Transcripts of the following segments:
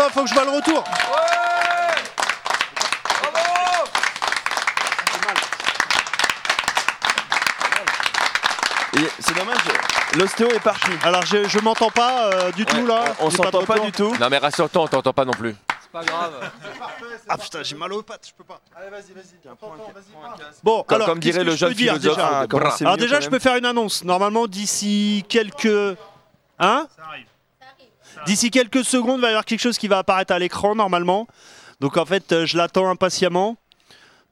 attends, faut que je vois le retour. Et C'est dommage, l'ostéo est parti. Alors je, je m'entends pas euh, du tout là. On s'entend pas du tout. Non mais rassure-toi, on t'entend pas non plus. C'est pas grave. Ah putain, j'ai mal aux pattes, je peux pas. Allez, vas-y, vas-y. Bon, Comme, alors comme dirait le jeune peux dire, philosophe. déjà. Alors déjà, je peux faire une annonce. Normalement, d'ici quelques... Hein? D'ici quelques secondes, il va y avoir quelque chose qui va apparaître à l'écran, normalement. Donc en fait, euh, je l'attends impatiemment.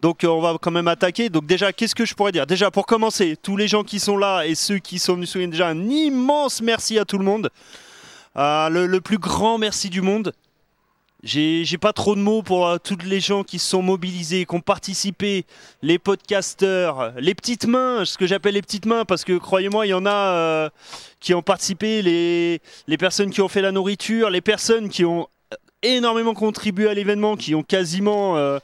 Donc euh, on va quand même attaquer. Donc déjà, qu'est-ce que je pourrais dire? Déjà, pour commencer, tous les gens qui sont là et ceux qui sont venus souligner, déjà un immense merci à tout le monde. Euh, le, le plus grand merci du monde. J'ai pas trop de mots pour euh, tous les gens qui se sont mobilisés, qui ont participé, les podcasteurs, les petites mains, ce que j'appelle les petites mains, parce que croyez-moi, il y en a euh, qui ont participé, les, personnes qui ont fait la nourriture, les personnes qui ont énormément contribué à l'événement, qui ont quasiment euh,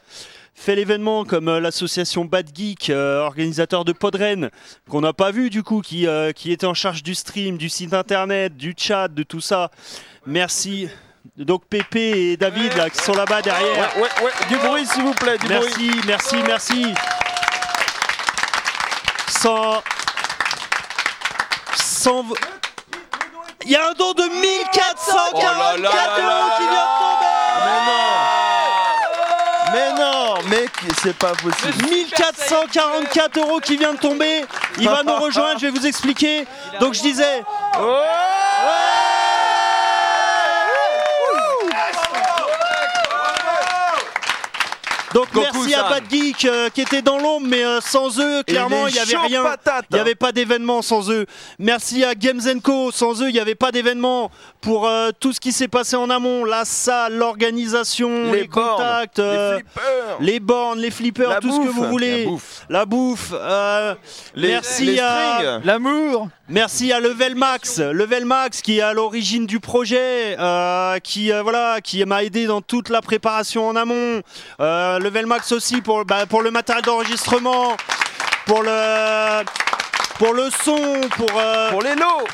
fait l'événement, comme euh, l'association Bad Geek, euh, organisateur de Podren, qu'on n'a pas vu du coup, euh, qui était en charge du stream, du site internet, du chat, de tout ça. Merci. Donc Pépé et David là, qui sont là-bas derrière. Ouais, ouais, ouais, du bruit s'il vous plaît, du bruit. Merci, merci, merci. Sans. Sans. v- Il y a un don de 1444 Oh là là là euros qui vient de tomber Mais non, mec, c'est pas possible. 1444 euros qui vient de tomber. Il va nous rejoindre, je vais vous expliquer. Donc je disais. Do merci à. Bad Geek euh, qui était dans l'ombre, mais euh, sans eux, clairement, il n'y avait rien. Il n'y avait pas d'événement sans eux. Merci à Games Co. Sans eux, il n'y avait pas d'événement pour euh, tout ce qui s'est passé en amont. La salle, l'organisation, les, les bornes, contacts, euh, les bornes, les flippers, La tout ce que vous voulez. La bouffe. La bouffe. euh, les, merci les à-. L'amour Merci à Level Max, Level Max qui est à l'origine du projet, euh, qui euh, voilà, qui m'a aidé dans toute la préparation en amont. Euh, Level Max aussi pour bah, pour le matériel d'enregistrement, pour le pour le son, pour euh, Pour les lots.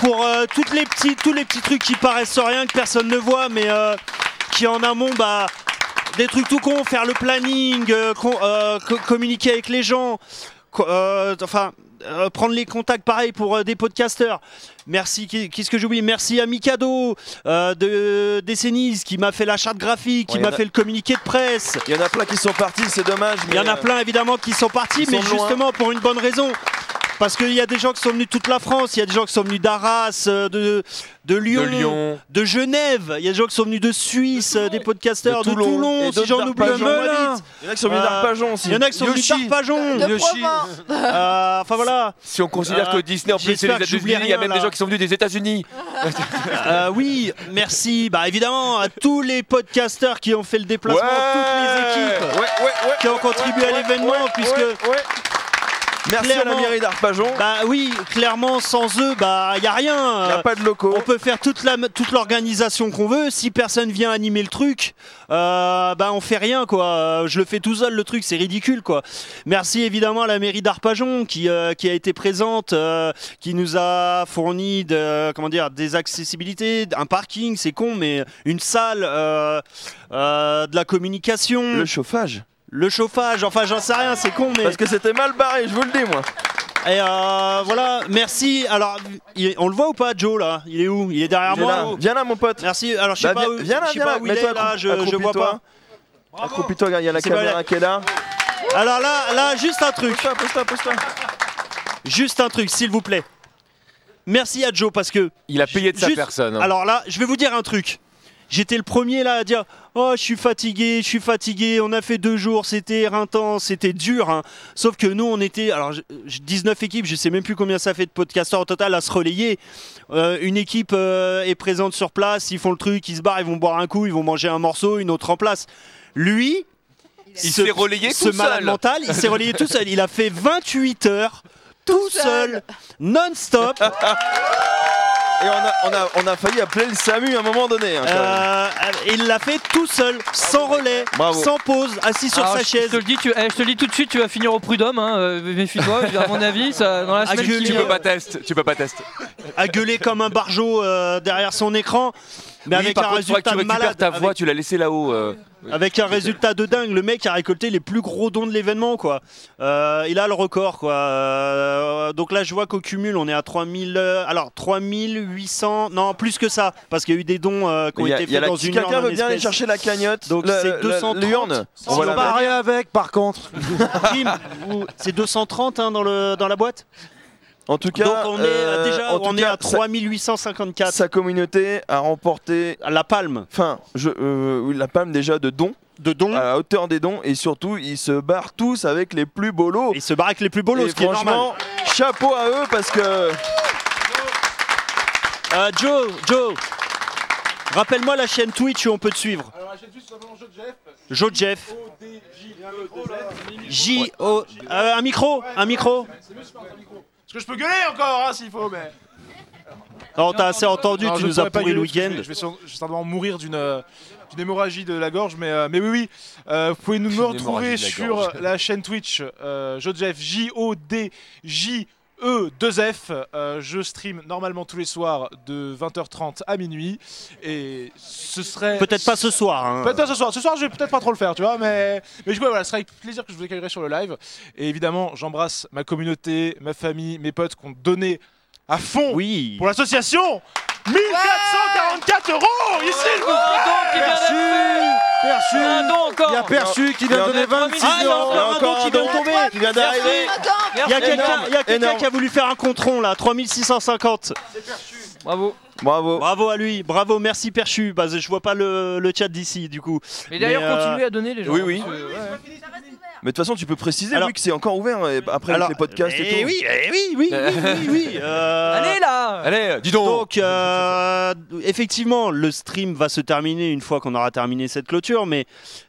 pour euh, toutes les petits, tous les petits trucs qui paraissent rien, que personne ne voit, mais euh, qui en amont, bah, des trucs tout cons, faire le planning, communiquer avec les gens, enfin, euh, prendre les contacts pareil pour euh, des podcasteurs. Merci, qui- qu'est-ce que j'oublie? Merci à Mikado euh, de Décennies qui m'a fait la charte graphique, qui Ouais, m'a a- fait le communiqué de presse. Il y en a plein qui sont partis, c'est dommage. Il y en a plein évidemment qui sont partis, mais loin. justement pour une bonne raison. Parce qu'il y a des gens qui sont venus de toute la France, il y a des gens qui sont venus d'Arras, euh, de, de Lyon, De Lyon. de Genève, il y a des gens qui sont venus de Suisse, euh, des podcasteurs De de Toulon, Toulon, si j'en oublie un. Il y en a qui sont venus Euh, d'Arpajon aussi. Il y en a qui sont venus d'Arpajon. Euh, Enfin voilà. Si on considère Euh, que Disney en plus c'est les États-Unis, il y a même des gens qui sont venus des États-Unis. Euh, oui, merci. Bah évidemment à tous les podcasteurs qui ont fait le déplacement, toutes les équipes Ouais, ouais, ouais. qui ont contribué à ouais, l'événement, ouais, puisque Merci à la mairie d'Arpajon. bah oui, clairement sans eux, bah y a rien. Il n'y a pas de locaux. On peut faire toute la toute l'organisation qu'on veut. Si personne vient animer le truc, euh, bah on fait rien quoi. Je le fais tout seul le truc, c'est ridicule quoi. Merci évidemment à la mairie d'Arpajon qui euh, qui a été présente, euh, qui nous a fourni de comment dire des accessibilités, un parking, c'est con, mais une salle, euh, euh, de la communication, Le le, chauffage. Enfin j'en sais rien, c'est con, mais Parce que c'était mal barré, je vous le dis moi. et euh, voilà. Merci. Alors il- on le voit ou pas, Joe là? Il est où? Il est derrière Viens moi. là, ou- viens là mon pote. Merci. Alors je sais Bah, pas viens- où, viens là, je sais viens pas là, où il est là, je, je vois pas. Accroupis-toi, regarde, il y a la caméra qui est là. Alors là, là, juste un truc, Pose-toi, pose-toi, pose-toi. juste un truc, s'il vous plaît. Merci à Joe parce que. Il a payé de sa Juste- personne. hein. Alors là, je vais vous dire un truc. J'étais le premier là à dire Oh, je suis fatigué, je suis fatigué. On a fait deux jours, c'était éreintant, c'était dur. hein. Sauf que nous, on était. Alors, je- je- 19 équipes, je sais même plus combien ça fait de podcasteurs au total à se relayer. Euh, une équipe euh, est présente sur place, ils font le truc, ils se barrent, ils vont boire un coup, ils vont manger un morceau, une autre en place. Lui, Il s'est relayé ce tout malade seul. mental, il s'est relayé tout seul. Il a fait 28 heures tout seul, non-stop. Et on a, on, a, on a failli appeler le SAMU à un moment donné. hein, quand même. Euh, il l'a fait tout seul, sans relais, Bravo. sans pause, assis sur Alors, sa je, je chaise. te le dis, tu, eh, je te le dis tout de suite, tu vas finir au prud'homme. Hein, euh, Méfie-toi. à mon avis, ça, dans la semaine gueuler. qui Tu vient. peux pas tester, tu peux pas tester. à gueuler comme un barjot euh, derrière son écran. Mais Oui, avec par un contre, faudrait que résultat tu récupères malade. ta voix, avec- tu l'as laissé là-haut. euh. Avec un résultat de dingue, le mec a récolté les plus gros dons de l'événement, quoi. Euh, il a le record, quoi. Euh, donc là, je vois qu'au cumul, on est à 3000. euh, alors, 3800. Non, plus que ça, parce qu'il y a eu des dons euh, qui ont été faits dans une quelqu'un veut bien aller chercher la cagnotte, Donc c'est le- 230. l'urne, on On va la. Pareil avec, par contre. C'est 230 hein, dans, le, dans la boîte? En tout cas, Donc on est euh, déjà on est cas, à sa- 3854. Sa communauté a remporté, la palme enfin, je, euh, la palme déjà de dons, de dons. à la hauteur des dons, et surtout, ils se barrent tous avec les plus beaux lots. Et il se barre avec les plus beaux lots, Et ce qui est normal. franchement, chapeau à eux parce que Euh, Joe, Joe, rappelle-moi la chaîne Twitch où on peut te suivre. Alors, la chaîne Twitch, Joe Jeff. Joe Jeff. O-D-J-E-2-F. J O euh, un micro, un micro. Parce que je peux gueuler encore, hein, s'il faut, mais. Non, t'as assez entendu, Non, tu nous as pourri le week-end. Je vais, je vais sur- je vais certainement mourir d'une euh, d'une hémorragie de la gorge, mais, euh, mais oui, oui. euh, vous pouvez nous me retrouver sur gorge. la chaîne Twitch euh, Jodjef J-O-D-J. E2F, Euh, je stream normalement tous les soirs de 20h30 à minuit et ce serait Peut-être pas ce soir. hein. Peut-être ce soir. Ce soir, je vais peut-être pas trop le faire, tu vois, mais mais je ouais, voilà, ce sera avec plaisir que je vous accueillerai sur le live. Et évidemment, j'embrasse ma communauté, ma famille, mes potes qui ont donné à fond Oui. pour l'association 1444 euros ici, vous Oh, plaît. Merci. fait. Un don encore Il y a Perçu qui vient de donner en a 26 Ah, il y a euros. encore un don qui vient de tomber. qui vient d'arriver. Il y a quelqu'un Énorme, il y a quelqu'un énorme. qui a voulu faire un contron là, 3650. Bravo. Bravo. Bravo à lui, bravo, merci Perchu. Bah, je vois pas le, le chat d'ici du coup. Mais d'ailleurs, euh, continuez à donner les gens. oui, oui. parce que, ouais. Mais de toute façon, tu peux préciser Alors- oui, que c'est encore ouvert euh, après Alors, les podcasts et eh tout. oui, eh oui, oui, oui, oui, oui. euh, Allez là Allez, dis donc. Donc, euh, effectivement, le stream va se terminer une fois qu'on aura terminé cette clôture, mais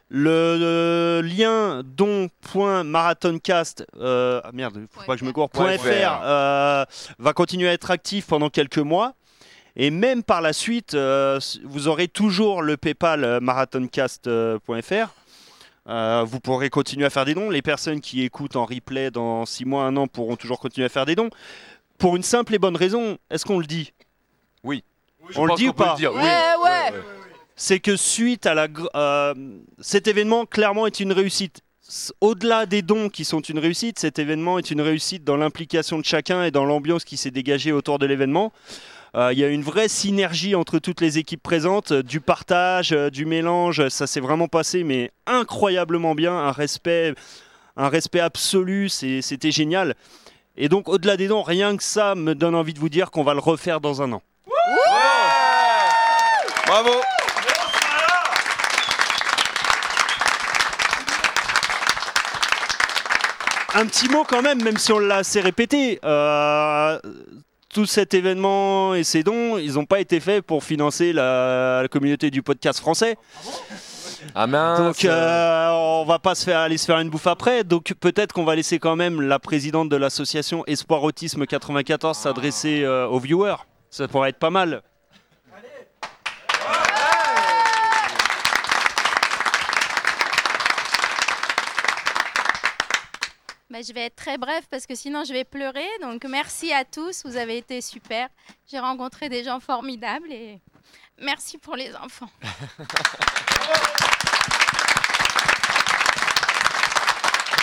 le, le lien don.marathoncast, euh, ah merde, faut pas que je me cours, Point .fr, fr. euh, va continuer à être actif pendant quelques mois. Et même par la suite, euh, vous aurez toujours le PayPal euh, marathoncast.fr. Euh, vous pourrez continuer à faire des dons. Les personnes qui écoutent en replay dans 6 mois, 1 an pourront toujours continuer à faire des dons. Pour une simple et bonne raison, est-ce qu'on le dit? Je on le dit ou pas le dire, oui. Ouais, ouais. c'est que suite à la euh, cet événement clairement est une réussite. Au-delà des dons qui sont une réussite, cet événement est une réussite dans l'implication de chacun et dans l'ambiance qui s'est dégagée autour de l'événement. Euh, Il y a une vraie synergie entre toutes les équipes présentes, euh, du partage, euh, du mélange, ça s'est vraiment passé, mais incroyablement bien, un respect, un respect absolu, c'était génial. Et donc au-delà des dons, rien que ça me donne envie de vous dire qu'on va le refaire dans un an. Bravo. Un petit mot quand même, même si on l'a assez répété. euh, tout cet événement et ces dons, ils n'ont pas été faits pour financer la, la communauté du podcast français. Ah mince. Donc euh, on va pas se faire aller se faire une bouffe après. Donc peut-être qu'on va laisser quand même la présidente de l'association Espoir Autisme 94 s'adresser euh, aux viewers. Ça pourrait être pas mal. Bah, je vais être très bref parce que sinon je vais pleurer. Donc merci à tous, vous avez été super. J'ai rencontré des gens formidables et merci pour les enfants.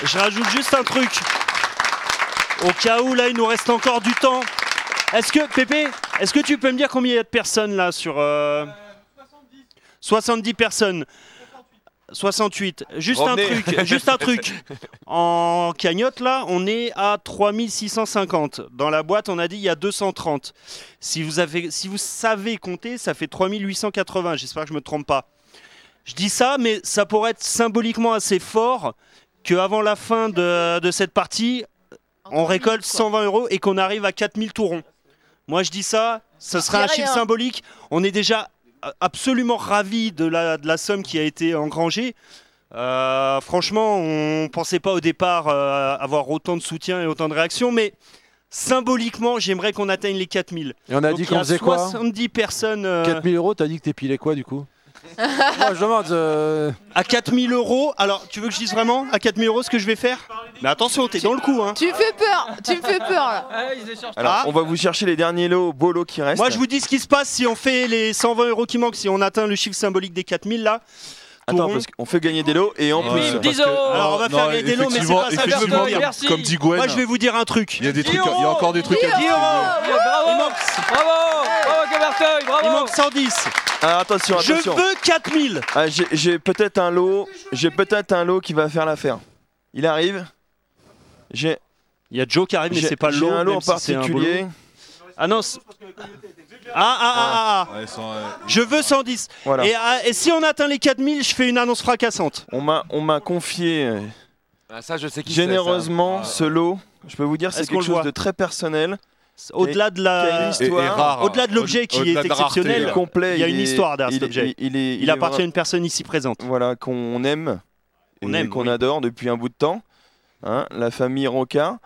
Je rajoute juste un truc. Au cas où là il nous reste encore du temps. Est-ce que Pépé, est-ce que tu peux me dire combien il y a de personnes là sur euh, 70 personnes. 68. Juste Revenez. un truc, juste un truc. En cagnotte là, on est à 3650. Dans la boîte, on a dit il y a 230. Si vous avez si vous savez compter, ça fait 3880. J'espère que je me trompe pas. Je dis ça mais ça pourrait être symboliquement assez fort qu'avant la fin de, de cette partie, on récolte 120 euros et qu'on arrive à 4000 tourons. Moi, je dis ça, ce serait un chiffre symbolique. On est déjà absolument ravis de la, de la somme qui a été engrangée. Euh, franchement, on pensait pas au départ euh, avoir autant de soutien et autant de réactions, mais symboliquement, j'aimerais qu'on atteigne les 4000. Et on a Donc, dit qu'on faisait quoi? 70 personnes. euh, 4000 euros, t'as dit que t'épilais quoi du coup? Moi, je demande. euh, À 4000 euros, alors tu veux que je dise vraiment à 4000 euros ce que je vais faire? Mais attention, t'es dans le coup. Hein. Tu me fais peur, tu me fais peur là. Ah, ils. Alors, Ah. on va vous chercher les derniers lots, beaux lots qui restent. Moi, je vous dis ce qui se passe si on fait les 120 euros qui manquent, si on atteint le chiffre symbolique des 4000 là. Attends, parce qu'on fait gagner des lots et en plus. parce 10 que- euros. Alors, on va faire gagner des lots, mais c'est pas ça effectivement, dire. Merci. Comme dit Gwen, Moi, je vais vous dire un truc. il y a des trucs, il y a encore des trucs à dire. euros. Bravo. Il Bravo. Bravo, Camerteuil. il Bravo. manque 110. Ah, attention, Je attention. veux 4000. Ah, j'ai- j'ai peut-être un lot. J'ai peut-être un lot qui va faire l'affaire. Il arrive. J'ai Il y a Joe qui arrive, mais j'ai- c'est pas j'ai l'eau. un lot en si particulier. Ah non. Ah, ah, ah, ah. Ouais, sans, euh, Je veux 110. Voilà. Et, ah, et si on atteint les 4000, je fais une annonce fracassante. On m'a on m'a confié euh, Ah, ça, je sais qui c'est, ça. généreusement ce lot. Je peux vous dire, c'est Est-ce qu'on quelque le chose voit de très personnel, Au-delà de qui a une la. et- et histoire. rare. Au-delà de l'objet qui Au-delà est de la rareté, exceptionnel, là. complet. Il y a une est- histoire derrière il- cet objet. Il, il est, Il est appartient à une personne ici présente. voilà, qu'on aime et On aime, qu'on oui. adore depuis un bout de temps, hein, la famille Roca.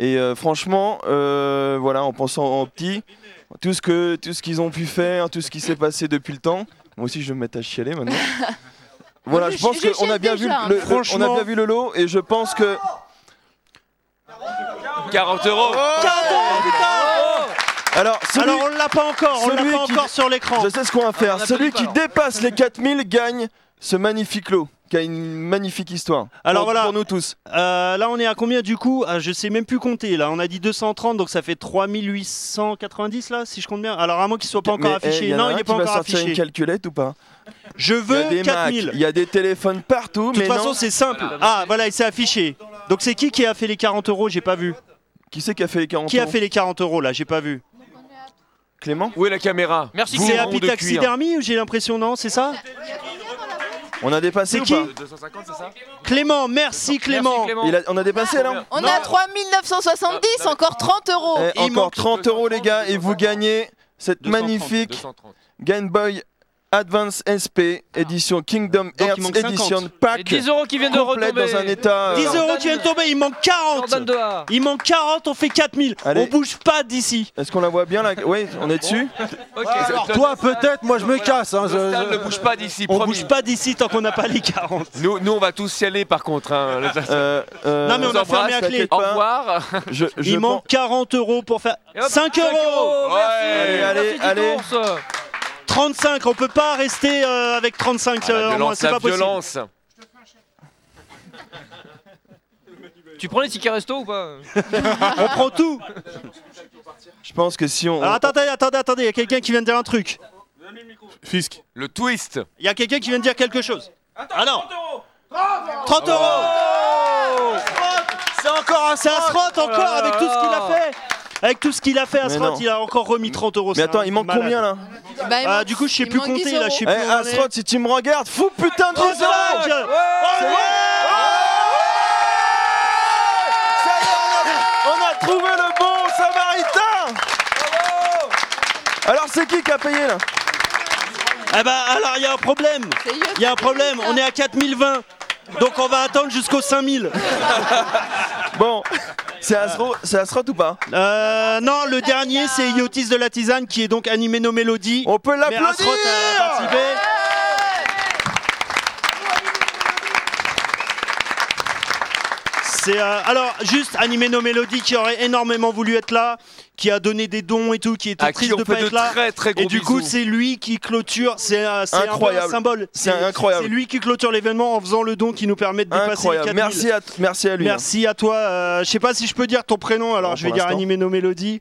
Et euh, franchement, euh, voilà, en pensant en petit, tout ce que tout ce qu'ils ont pu faire, tout ce qui s'est passé depuis le temps. Moi aussi, je vais me mettre à chialer maintenant. voilà, Je- je pense qu'on a bien vu déjà, le, on a bien vu le lot et je pense que 40 euros. alors celui, Alors on l'a pas encore, on l'a celui pas qui- encore sur l'écran. je sais ce qu'on va faire. on a Celui qui dépasse les 4000 gagne ce magnifique lot, qui a une magnifique histoire. Alors Pour- voilà. pour nous tous. Euh, là on est à combien du coup? Ah, Je sais même plus compter. Là on a dit 230 donc ça fait 3890 là si je compte bien. Alors à moins qu'il soit pas encore Mais, eh, affiché. y non il est qui pas encore affiché. une calculette ou pas? Je Il y a veux des Macs, 4000. il y a des téléphones partout, De toute mais façon c'est simple. Ah voilà il s'est affiché. Donc c'est qui qui a fait les 40 euros? J'ai pas vu. Qui c'est qui a fait les 40 Qui a euros? fait les 40 euros là? J'ai pas vu. Clément? Où est la caméra? Merci, Vous, C'est. Apitaxidermie ou j'ai l'impression non C'est ça? On a dépassé ou qui pas 250, c'est ça Clément, merci Clément. Merci, Clément. Il a- On a dépassé là On a 3970, encore 30 euros. Eh, il Encore manque 30 euros les gars et vous gagnez cette 230, magnifique 230. Game Boy Advance SP édition Kingdom Hearts manque 50. Edition Et Pack 10 euros qui viennent de retomber. dans un état. euh, 10 euros qui viennent de tomber, il manque 40. Jordan Doha. Il manque 40, on fait 4000. Allez. On bouge pas d'ici. Est-ce qu'on la voit bien là? Oui, on est dessus. Alors, toi, peut-être, moi, je me casse. hein, je- je- ne bouge pas d'ici, On promis. bouge pas d'ici tant qu'on n'a pas les 40. Nous, nous, on va tous y aller par contre. hein. Euh, euh, Non, mais on a vous fermé à clé. Au revoir. Je, je Il manque 40 euros pour faire Et hop, 5 euros. Allez, Merci. allez, Merci, allez. Ticours. 35, on peut pas rester euh, avec 35 Ah, la euh, en moins, violence, c'est la pas possible. violence. Tu prends les tickets resto ou pas On prend tout. Je pense que si on. Alors attendez, attendez, attendez, il y a quelqu'un qui vient de dire un truc. Fisk. Le twist. Il y a quelqu'un qui vient de dire quelque chose. Ah non 30 euros C'est encore un C'est Asrot encore avec tout ce qu'il a fait Avec tout ce qu'il a fait, Asrot, il a encore remis 30 euros. Mais attends, il manque malade. combien là Bah, Ah, manque- du coup, je sais plus manque 10 compter là, je sais Eh, plus. Asrod, si tu me regardes, fou putain de 10 euros 35 Ça y est, on a, trouvé le bon samaritain. Alors c'est qui qui a payé là? Ah bah alors il y a un problème. Il y a un problème, on est à 4020 donc on va attendre jusqu'au 5000. Bon, c'est Asro, c'est Asrod ou pas? Euh, non, le dernier c'est Iotis de la Tisane qui est donc animé nos mélodies. On peut Mais Asrot l'applaudir a participé. C'est euh, alors juste animé nos mélodies qui aurait énormément voulu être là, qui a donné des dons et tout, qui était À triste qui on de pas de être là. très très gros Et du coup, bisous. c'est lui qui clôture. C'est euh, c'est un peu un Incroyable. symbole. C'est incroyable. C'est lui qui clôture l'événement en faisant le don qui nous permet de dépasser les Incroyable, 4000. merci à, merci à lui. hein. Merci à toi. Euh, je sais pas si je peux dire ton prénom, alors Non, je vais pour dire l'instant. animer nos mélodies.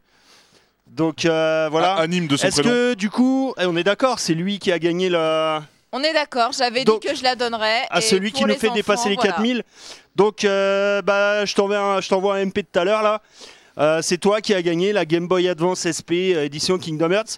Donc euh, voilà. Ah, anime de son Est-ce prénom. que du coup, eh, on est d'accord, c'est lui qui a gagné le, On est d'accord, j'avais dit Donc, que je la donnerais. à et celui qui nous fait dépasser les voilà. 4000. Donc euh, bah, je t'envoie un, je t'envoie un MP tout à l'heure là. Euh, c'est toi qui as gagné la Game Boy Advance SP euh, édition Kingdom Hearts,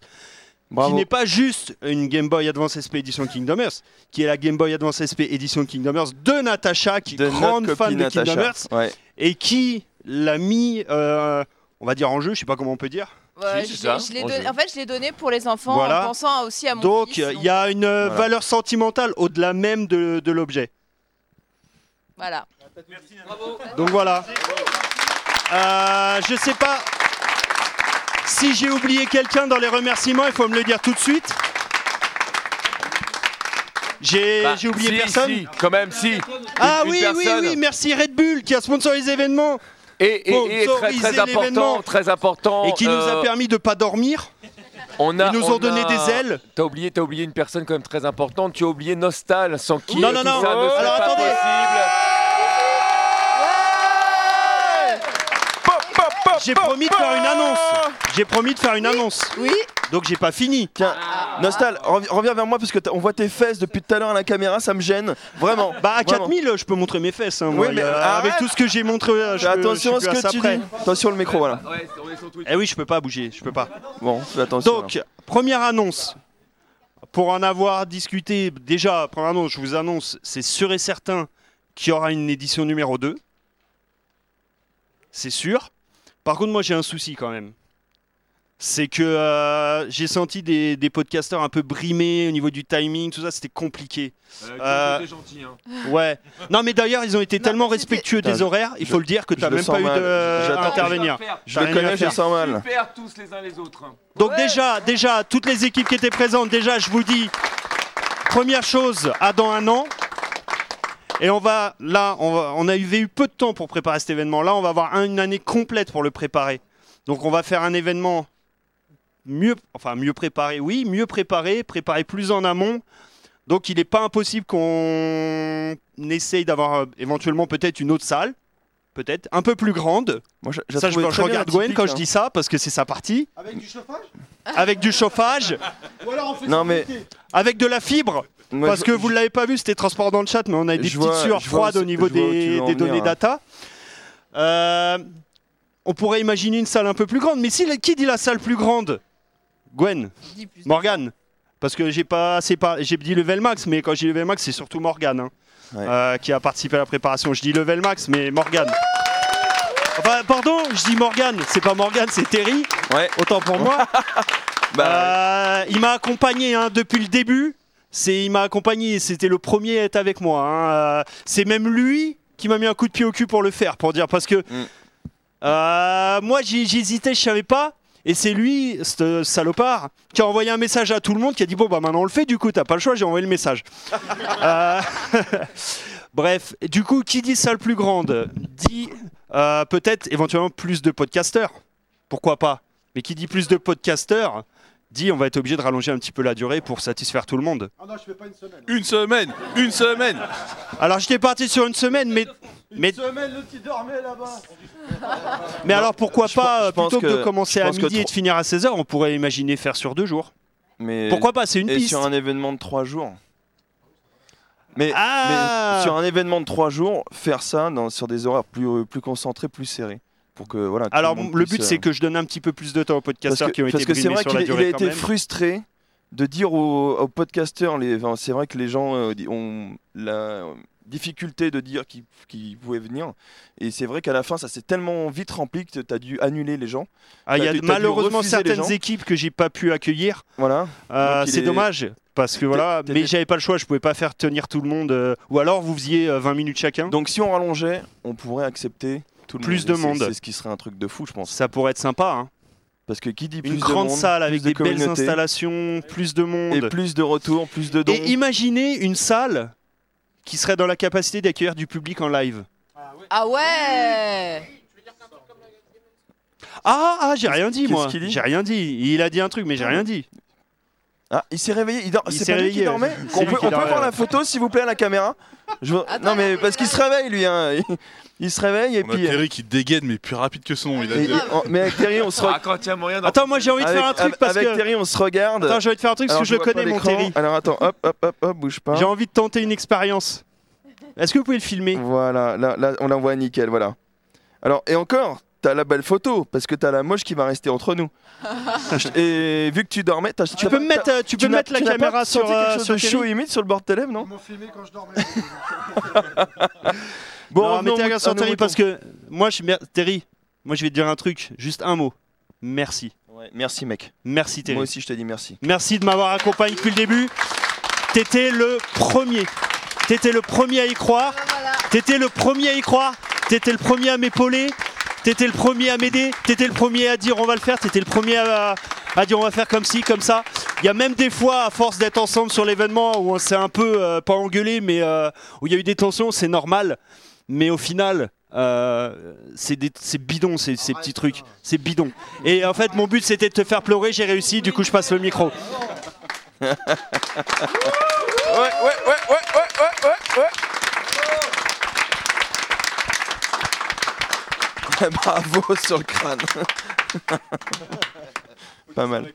qui n'est pas juste une Game Boy Advance SP édition Kingdom Hearts, qui est la Game Boy Advance SP édition Kingdom Hearts de Natacha, qui est de grande fan de Kingdom. Hearts Ouais. et qui l'a mis, euh, on va dire en jeu, je sais pas comment on peut dire. Ouais, Si, je c'est l'ai- ça, je l'ai en donné- jeu. en fait, je l'ai donné pour les enfants Voilà. en pensant aussi à mon Donc fils. il y a une euh, Voilà. valeur sentimentale au-delà même de, de l'objet. Voilà. Donc voilà. Euh, je sais pas si j'ai oublié quelqu'un dans les remerciements, il faut me le dire tout de suite. J'ai Bah, oublié si, personne si, quand même, si. Ah Une- oui, une oui, oui, merci Red Bull qui a sponsorisé l'événement Et, et- et très, très important, très important. et qui nous a euh, permis de pas dormir. on a, Ils nous on ont donné a- des ailes. T'as oublié, t'as oublié une personne quand même très importante. Tu as oublié Nostal, sans qui Non, non, non. ça ne Oh, serait alors, pas attendez. possible. J'ai promis de faire une annonce. J'ai promis de faire une annonce. Oui. Donc j'ai pas fini. Tiens, Nostal, revi- reviens vers moi parce que on voit tes fesses depuis tout à l'heure à la caméra, ça me gêne. Vraiment. Bah à Vraiment. 4000, je peux montrer mes fesses. hein, moi. Oui, mais Euh, avec tout ce que j'ai montré, je Fais peux- attention à ce que tu dis. Attention le micro, voilà. Ouais, on est sur Twitch. Eh oui, je peux pas bouger, je peux pas. Bon, fais attention. Donc, première annonce. Pour en avoir discuté, déjà, première annonce, je vous annonce, c'est sûr et certain qu'il y aura une édition numéro 2. C'est sûr. Par contre, moi, j'ai un souci quand même. C'est que euh, j'ai senti des, des podcasteurs un peu brimés au niveau du timing, tout ça, c'était compliqué. Euh, gentil. Hein. Ouais. Non, mais d'ailleurs, ils ont été Non, tellement respectueux des horaires, il je- faut le dire que je tu n'as même pas eu mal. de J'attends- à intervenir. Je T'as le rien à connais, je sens mal. Super tous les uns les autres. hein. Donc Ouais. déjà, déjà, toutes les équipes qui étaient présentes, déjà, je vous dis, première chose, à dans un an. Et on va, là, on, va- on a eu eu peu de temps pour préparer cet événement. Là, on va avoir un- une année complète pour le préparer. Donc on va faire un événement mieux, enfin mieux préparé, oui, mieux préparé, préparé plus en amont. Donc il n'est pas impossible qu'on essaye d'avoir euh, éventuellement peut-être une autre salle, peut-être un peu plus grande. Moi, je, Ça, je, regarde Gwen quand je hein. dis ça parce que c'est sa partie. Avec du chauffage? Avec du chauffage, Ou alors on fait Non, mais- avec de la fibre. Moi, Parce je- que vous ne l'avez pas vu, c'était transport dans le chat, mais on a des petites vois- sueurs froides au niveau des, données hein. data. Euh, on pourrait imaginer une salle un peu plus grande, mais si, qui dit la salle plus grande? Gwen. Morgane. Parce que j'ai pas assez par- j'ai dit level max, mais quand dis level max, c'est surtout Morgane hein, Ouais. euh, qui a participé à la préparation. Je dis level max, mais Morgane. Enfin, pardon, je dis Morgane, c'est pas Morgane, c'est Terry. Ouais. Autant pour moi. Bah, Euh, il m'a accompagné hein, depuis le début. C'est, il m'a accompagné. C'était le premier à être avec moi. hein. Euh, c'est même lui qui m'a mis un coup de pied au cul pour le faire, pour dire parce que Mm. euh, moi j'ai- j'hésitais, je savais pas. Et c'est lui, ce salopard, qui a envoyé un message à tout le monde, qui a dit bon bah maintenant on le fait. Du coup t'as pas le choix, j'ai envoyé le message. Euh, Bref, du coup qui dit salle plus grande? Dit euh, peut-être éventuellement plus de podcasteurs. Pourquoi pas? Mais qui dit plus de podcasteurs dit on va être obligé de rallonger un petit peu la durée pour satisfaire tout le monde. Ah non, je fais pas une semaine. Une semaine Une semaine Alors j'étais parti sur une semaine, mais, mais, Une semaine, le petit dormait là-bas. mais alors pourquoi je pas, pense- plutôt que, que- de commencer à midi et de finir à 16h, on pourrait imaginer faire sur deux jours. mais... Pourquoi pas C'est une Et piste. sur un événement de trois jours. Mais, Ah mais sur un événement de trois jours, faire ça dans, sur des horaires plus, plus concentrés, plus serrés. Pour que, voilà, tout Alors le puisse, but euh, c'est que je donne un petit peu plus de temps aux Parce podcasteurs que, qui ont parce été que c'est vrai qu'il a été frustré de dire aux, aux podcasteurs, enfin, c'est vrai que les gens euh, ont la difficulté de dire qu'ils pouvaient venir. Et c'est vrai qu'à la fin, ça s'est tellement vite rempli que tu as dû annuler les gens. Ah, Il y a dû- malheureusement certaines équipes que j'ai pas pu accueillir. Voilà. Euh, c'est est- dommage parce que voilà, mais j'avais pas le choix, je pouvais pas faire tenir tout le monde. euh, ou alors vous faisiez euh, 20 minutes chacun. Donc si on rallongeait, on pourrait accepter tout le Plus monde. de monde. C'est ce qui serait un truc de fou, je pense. Ça pourrait être sympa. hein. Parce que qui dit plus Une de grande monde, salle avec de des belles installations, plus de monde. et plus de retours, plus de dons. Et imaginez une salle qui serait dans la capacité d'accueillir du public en live. Ah ouais Ah, ah j'ai rien dit Qu'est-ce moi. qu'il dit? J'ai rien dit. Il a dit un truc, mais j'ai rien dit. Ah, il s'est réveillé. Il dort... Il C'est s'est pas lui qui réveillé, dormait. On peut, qui on peut dormait, voir la photo, s'il vous plaît, à la caméra. Je veux- Attends, non mais parce qu'il se réveille lui. Hein. Il, il se réveille et On a puis. Terry qui dégaine, mais plus rapide que son. Il a et- mais avec Terry, on se re- Ah, Attends, moi j'ai envie de avec, faire un truc parce avec que. Terry, on se regarde. Attends, j'ai envie de faire un truc parce Alors, que je le connais, mon. Terry. Alors attends, hop, hop, hop, hop, bouge pas. J'ai envie de tenter une expérience. Est-ce que vous pouvez le filmer? Voilà, là, là on la voit nickel, voilà. Alors, et encore, t'as la belle photo, parce que t'as la moche qui va rester entre nous. et vu que tu dormais, t'as- Tu t'as peux mettre, euh, tu peux mettre la caméra sur, quelque euh, chose sur de Terry chaud humide sur le bord de tes lèvres, non Ils m'ont filmé quand je dormais. Bon, non, la à sur Terry parce que moi, je, mer- Terry, moi je vais te dire un truc, juste un mot. Merci. Ouais, merci mec. Merci Terry. Moi aussi je te dis merci. Merci de m'avoir accompagné depuis le début. T'étais le premier. T'étais le premier à y croire. T'étais le premier à y croire. T'étais le premier à m'épauler. T'étais le premier à m'aider. T'étais le premier à dire on va le faire. T'étais le premier à, dire on va faire comme ci, comme ça. Il y a même des fois, à force d'être ensemble sur l'événement, où on s'est un peu, euh, pas engueulé, mais euh, où il y a eu des tensions, c'est normal. Mais au final, euh, c'est bidon ces, ces petits trucs. C'est bidon. Et en fait, mon but c'était de te faire pleurer, j'ai réussi, du coup je passe le micro. Ouais, ouais, ouais, ouais, ouais, ouais, ouais, Bravo sur le crâne. Pas mal.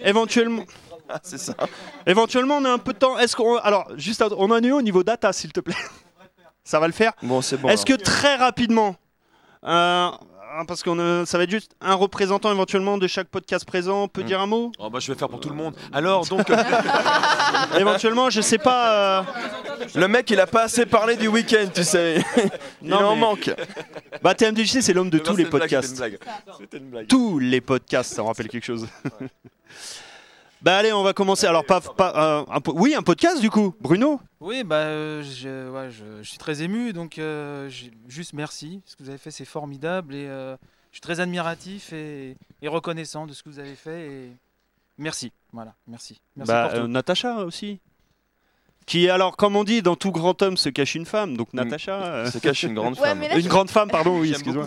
Éventuellement. Ah, c'est ça. Éventuellement, on a un peu de temps. Est-ce qu'on. Alors, juste, à- on en est où au niveau data, s'il te plaît? Ça va le faire? Bon, c'est bon. Est-ce que alors. très rapidement, euh, hein, parce a- ça va être juste un représentant éventuellement de chaque podcast présent peut dire un mot Oh, bah, je vais faire pour tout le monde. Alors, donc, euh, Éventuellement, je sais pas. euh, Le mec, il a pas assez parlé du week-end, tu sais. il Non, en mais- manque. Bah, TMDJC, c'est l'homme de Non, tous c'était les blague, podcasts. blague. Une blague. Tous les podcasts, ça me rappelle quelque chose. Bah, allez, on va commencer. Alors, pas. pas euh, un po- oui, un podcast du coup. Bruno? Oui, bah, euh, je, ouais, je, je suis très ému, donc euh, j'ai- juste merci. Ce que vous avez fait, c'est formidable et euh, je suis très admiratif et, et reconnaissant de ce que vous avez fait. Et merci, voilà, merci. Merci Bah, pour tout. Natacha aussi. Qui, alors, comme on dit, dans tout grand homme se cache une femme. Donc, Natacha. euh, Se cache une grande Ouais, femme. là, Une je- grande femme, pardon, oui, excuse-moi.